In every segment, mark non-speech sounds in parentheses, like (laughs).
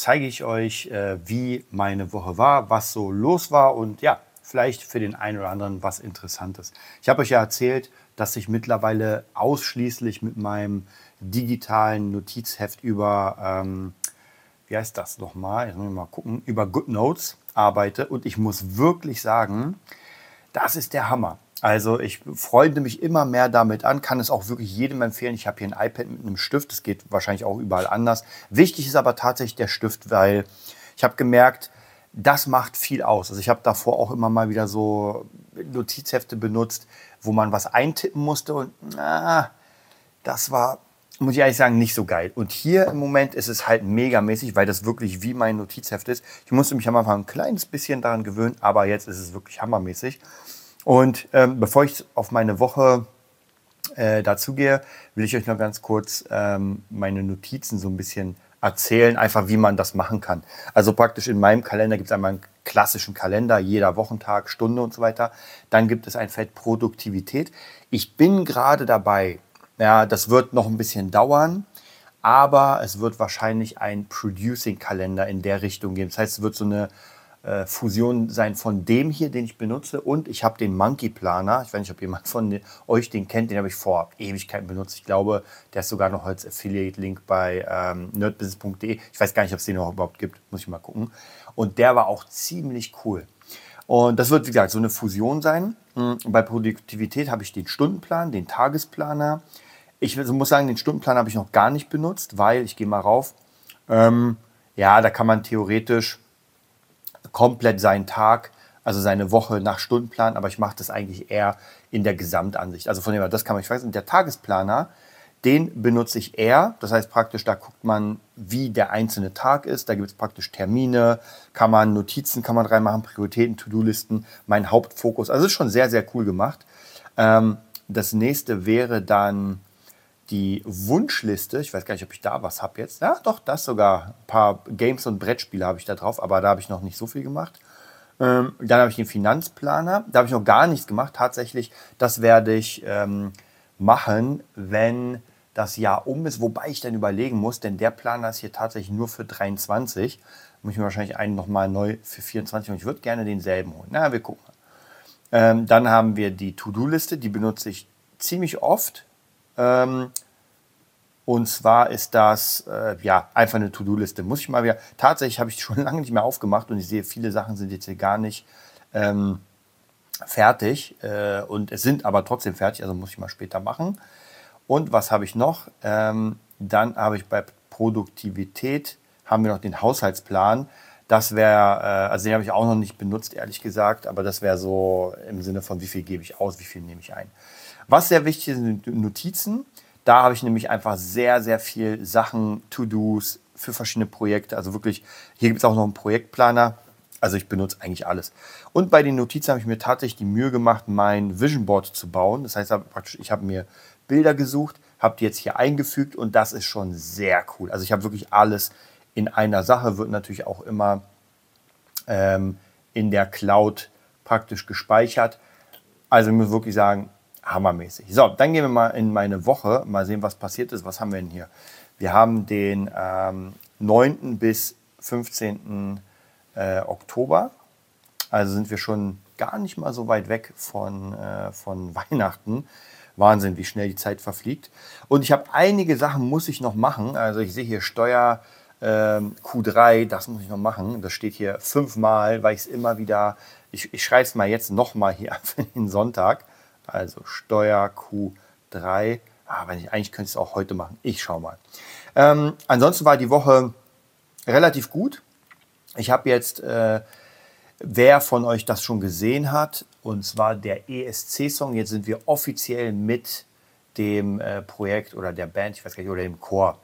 zeige ich euch, äh, wie meine Woche war, was so los war und ja, vielleicht für den einen oder anderen was Interessantes. Ich habe euch ja erzählt, dass ich mittlerweile ausschließlich mit meinem digitalen Notizheft über, ähm, wie heißt das nochmal, jetzt muss ich mal gucken, über GoodNotes arbeite und ich muss wirklich sagen, das ist der Hammer. Also ich freunde mich immer mehr damit an, kann es auch wirklich jedem empfehlen. Ich habe hier ein iPad mit einem Stift, das geht wahrscheinlich auch überall anders. Wichtig ist aber tatsächlich der Stift, weil ich habe gemerkt, das macht viel aus. Also ich habe davor auch immer mal wieder so Notizhefte benutzt, wo man was eintippen musste und na, das war, muss ich ehrlich sagen, nicht so geil. Und hier im Moment ist es halt megamäßig, weil das wirklich wie mein Notizheft ist. Ich musste mich am Anfang ein kleines bisschen daran gewöhnen, aber jetzt ist es wirklich hammermäßig. Und ähm, bevor ich auf meine Woche äh, dazu will ich euch noch ganz kurz ähm, meine Notizen so ein bisschen erzählen, einfach wie man das machen kann. Also praktisch in meinem Kalender gibt es einmal einen klassischen Kalender, jeder Wochentag, Stunde und so weiter. Dann gibt es ein Feld Produktivität. Ich bin gerade dabei, ja, das wird noch ein bisschen dauern, aber es wird wahrscheinlich ein Producing-Kalender in der Richtung geben. Das heißt, es wird so eine äh, Fusion sein von dem hier, den ich benutze. Und ich habe den Monkey Planer. Ich weiß nicht, ob jemand von euch den kennt. Den habe ich vor Ewigkeiten benutzt. Ich glaube, der ist sogar noch als Affiliate-Link bei ähm, nerdbusiness.de. Ich weiß gar nicht, ob es den noch überhaupt gibt. Muss ich mal gucken. Und der war auch ziemlich cool. Und das wird, wie gesagt, so eine Fusion sein. Hm, bei Produktivität habe ich den Stundenplan, den Tagesplaner. Ich muss sagen, den Stundenplan habe ich noch gar nicht benutzt, weil ich gehe mal rauf. Ähm, ja, da kann man theoretisch komplett seinen Tag, also seine Woche nach Stundenplan, aber ich mache das eigentlich eher in der Gesamtansicht. Also von dem her, das kann man nicht vergessen. Der Tagesplaner, den benutze ich eher. Das heißt praktisch, da guckt man, wie der einzelne Tag ist. Da gibt es praktisch Termine, kann man Notizen, kann man reinmachen, Prioritäten, To-Do-Listen, mein Hauptfokus. Also ist schon sehr, sehr cool gemacht. Ähm, das nächste wäre dann die Wunschliste. Ich weiß gar nicht, ob ich da was habe jetzt. Ja, doch, das sogar. Ein paar Games und Brettspiele habe ich da drauf, aber da habe ich noch nicht so viel gemacht. Ähm, dann habe ich den Finanzplaner. Da habe ich noch gar nichts gemacht. Tatsächlich, das werde ich ähm, machen, wenn das Jahr um ist. Wobei ich dann überlegen muss, denn der Planer ist hier tatsächlich nur für 23. Muss ich mir wahrscheinlich einen nochmal neu für 24 und ich würde gerne denselben holen. Na, wir gucken. Ähm, dann haben wir die To-Do-Liste. Die benutze ich ziemlich oft ähm, und zwar ist das äh, ja einfach eine To-Do-Liste. Muss ich mal wieder. Tatsächlich habe ich (laughs) schon lange nicht mehr aufgemacht und ich sehe, viele Sachen sind jetzt hier gar nicht ähm, fertig. Äh, und es sind aber trotzdem fertig, also muss ich mal später machen. Und was habe ich noch? Ähm, dann habe ich bei Produktivität haben wir noch den Haushaltsplan. Das wäre, äh, also den habe ich auch noch nicht benutzt, ehrlich gesagt, aber das wäre so im Sinne von, wie viel gebe ich aus, wie viel nehme ich ein. Was sehr wichtig ist, sind Notizen. Da habe ich nämlich einfach sehr, sehr viel Sachen, To-Dos für verschiedene Projekte. Also wirklich, hier gibt es auch noch einen Projektplaner. Also ich benutze eigentlich alles. Und bei den Notizen habe ich mir tatsächlich die Mühe gemacht, mein Vision Board zu bauen. Das heißt ich habe mir Bilder gesucht, habe die jetzt hier eingefügt und das ist schon sehr cool. Also ich habe wirklich alles in einer Sache, wird natürlich auch immer ähm, in der Cloud praktisch gespeichert. Also ich muss wirklich sagen, hammermäßig. So, dann gehen wir mal in meine Woche, mal sehen, was passiert ist. Was haben wir denn hier? Wir haben den ähm, 9. bis 15. Äh, Oktober. Also sind wir schon gar nicht mal so weit weg von, äh, von (laughs) Weihnachten. Wahnsinn, wie schnell die Zeit verfliegt. Und ich habe einige Sachen, muss ich noch machen. Also ich sehe hier Steuer ähm, Q3, das muss ich noch machen. Das steht hier fünfmal, weil ich es immer wieder, ich, ich schreibe es mal jetzt nochmal hier (laughs) für den Sonntag. Also Steuer Q3. Ah, wenn ich, eigentlich könnte ich es auch heute machen. Ich schaue mal. Ähm, ansonsten war die Woche relativ gut. Ich habe jetzt, äh, wer von euch das schon gesehen hat, und zwar der ESC-Song. Jetzt sind wir offiziell mit dem äh, Projekt oder der Band, ich weiß gar nicht, oder dem Chor.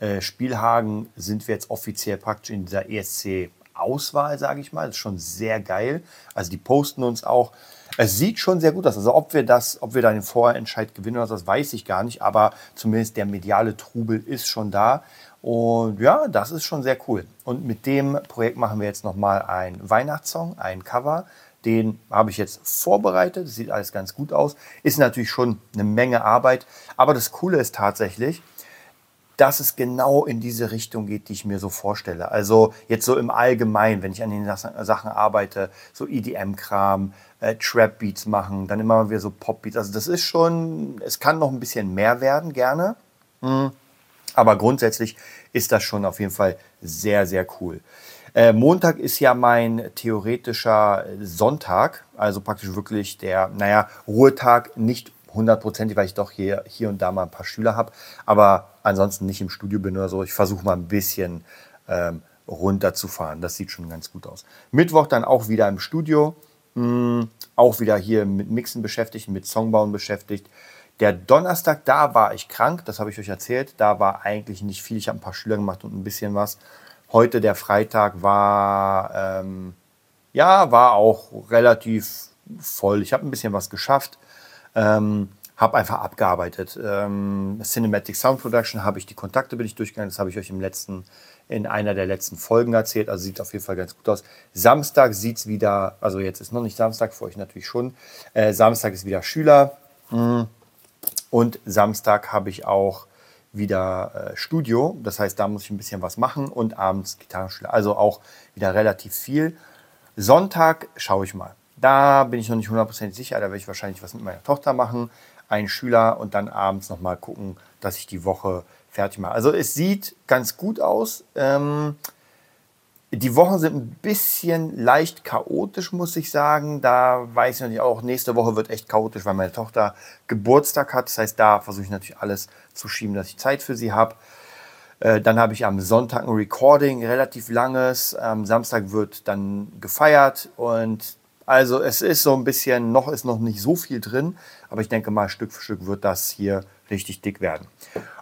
Äh, Spielhagen sind wir jetzt offiziell praktisch in dieser ESC Auswahl, sage ich mal. Das ist schon sehr geil. Also die posten uns auch. Es sieht schon sehr gut aus. Also ob wir das, ob wir da den Vorentscheid gewinnen oder das weiß ich gar nicht. Aber zumindest der mediale Trubel ist schon da. Und ja, das ist schon sehr cool. Und mit dem Projekt machen wir jetzt nochmal einen Weihnachtssong, ein Cover. Den habe ich jetzt vorbereitet. Das sieht alles ganz gut aus. Ist natürlich schon eine Menge Arbeit. Aber das Coole ist tatsächlich, dass es genau in diese Richtung geht, die ich mir so vorstelle. Also jetzt so im Allgemeinen, wenn ich an den Sachen arbeite, so EDM-Kram, äh, Trap-Beats machen, dann immer wieder so Pop-Beats. Also das ist schon, es kann noch ein bisschen mehr werden, gerne. Mhm. Aber grundsätzlich ist das schon auf jeden Fall sehr, sehr cool. Äh, Montag ist ja mein theoretischer Sonntag, also praktisch wirklich der, naja, Ruhetag, nicht hundertprozentig, weil ich doch hier, hier und da mal ein paar Schüler habe, aber ansonsten nicht im Studio bin oder so. Ich versuche mal ein bisschen ähm, runterzufahren. Das sieht schon ganz gut aus. Mittwoch dann auch wieder im Studio, mh, hm, auch wieder hier mit Mixen beschäftigt, mit Songbauen beschäftigt. Der Donnerstag, da war ich krank, das habe ich euch erzählt. Da war eigentlich nicht viel. Ich habe ein paar Schüler gemacht und ein bisschen was. Heute, der Freitag, war, ähm, ja, war auch relativ voll. Ich habe ein bisschen was geschafft. Ähm, habe einfach abgearbeitet. Ähm, Cinematic Sound Production habe ich die Kontakte bin ich durchgegangen. Das habe ich euch im letzten, in einer der letzten Folgen erzählt. Also sieht auf jeden Fall ganz gut aus. Samstag sieht es wieder, also jetzt ist noch nicht Samstag, für euch natürlich schon. Äh, Samstag ist wieder Schüler. Mhm. Und Samstag habe ich auch wieder äh, Studio. Das heißt, da muss ich ein bisschen was machen und abends Gitarrenschüler. Also auch wieder relativ viel. Sonntag schaue ich mal. Da bin ich noch nicht hundertprozentig sicher. Da werde ich wahrscheinlich was mit meiner Tochter machen einen Schüler und dann abends nochmal gucken, dass ich die Woche fertig mache. Also es sieht ganz gut aus. Ähm, die Wochen sind ein bisschen leicht chaotisch, muss ich sagen. Da weiß ich natürlich auch, nächste Woche wird echt chaotisch, weil meine Tochter Geburtstag hat. Das heißt, da versuche ich natürlich alles zu schieben, dass ich Zeit für sie habe. Äh, dann habe ich am Sonntag ein Recording, relativ langes. Am Samstag wird dann gefeiert und also es ist so ein bisschen, noch ist noch nicht so viel drin, aber ich denke mal, Stück für Stück wird das hier richtig dick werden.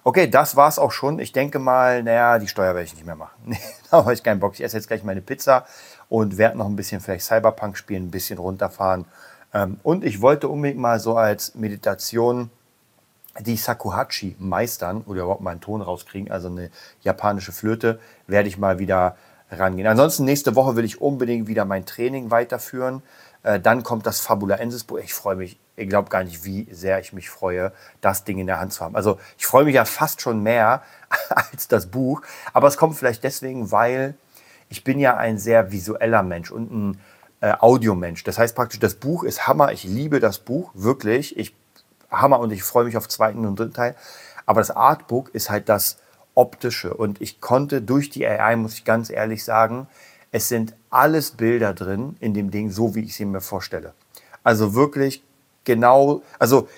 Okay, das war es auch schon. Ich denke mal, naja, die Steuer werde ich nicht mehr machen. (laughs) da habe ich keinen Bock. Ich esse jetzt gleich meine Pizza und werde noch ein bisschen vielleicht Cyberpunk spielen, ein bisschen runterfahren. Ähm, und ich wollte unbedingt mal so als Meditation die Sakuhachi meistern oder überhaupt mal einen Ton rauskriegen, also eine japanische Flöte, werde ich mal wieder rangehen. Ansonsten nächste Woche will ich unbedingt wieder mein Training weiterführen. Äh, dann kommt das Fabula Ensis Buch. Ich freue mich, ich glaube gar nicht, wie sehr ich mich freue, das Ding in der Hand zu haben. Also ich freue mich ja fast schon mehr (laughs) als das Buch. Aber es kommt vielleicht deswegen, weil ich bin ja ein sehr visueller Mensch und ein äh, Audiomensch. Das heißt praktisch, das Buch ist Hammer. Ich liebe das Buch, wirklich. Ich Hammer und ich freue mich auf zweiten und dritten Teil. Aber das Artbook ist halt das optische. Und ich konnte durch die AI, muss ich ganz ehrlich sagen, es sind alles Bilder drin in dem Ding, so wie ich sie mir vorstelle. Also wirklich genau, also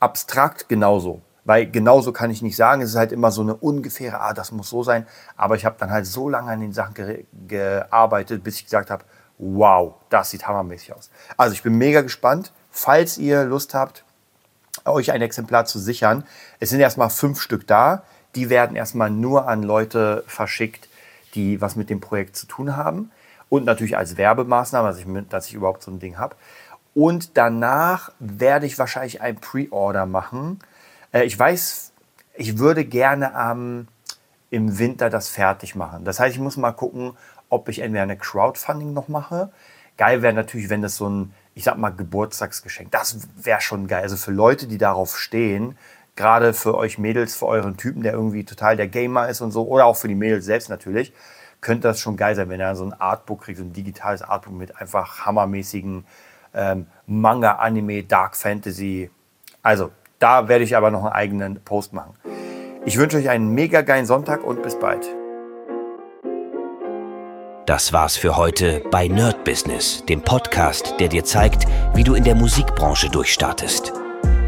abstrakt genauso. Weil genauso kann ich nicht sagen, es ist halt immer so eine ungefähre, ah, das muss so sein. Aber ich habe dann halt so lange an den Sachen ge gearbeitet, bis ich gesagt habe, wow, das sieht hammermäßig aus. Also ich bin mega gespannt. Falls ihr Lust habt, euch ein Exemplar zu sichern, es sind erstmal fünf Stück da die werden erstmal nur an Leute verschickt, die was mit dem Projekt zu tun haben. Und natürlich als Werbemaßnahme, dass ich, dass ich überhaupt so ein Ding habe. Und danach werde ich wahrscheinlich ein Pre-Order machen. Äh, ich weiß, ich würde gerne ähm, im Winter das fertig machen. Das heißt, ich muss mal gucken, ob ich entweder eine Crowdfunding noch mache. Geil wäre natürlich, wenn das so ein, ich sag mal, Geburtstagsgeschenk, das wäre schon geil. Also für Leute, die darauf stehen, gerade für euch Mädels, für euren Typen, der irgendwie total der Gamer ist und so, oder auch für die Mädels selbst natürlich, könnte das schon geil sein, wenn er so ein Artbook kriegt, so ein digitales Artbook mit einfach hammermäßigen ähm, Manga, Anime, Dark Fantasy. Also, da werde ich aber noch einen eigenen Post machen. Ich wünsche euch einen mega geilen Sonntag und bis bald. Das war's für heute bei Nerd Business, dem Podcast, der dir zeigt, wie du in der Musikbranche durchstartest.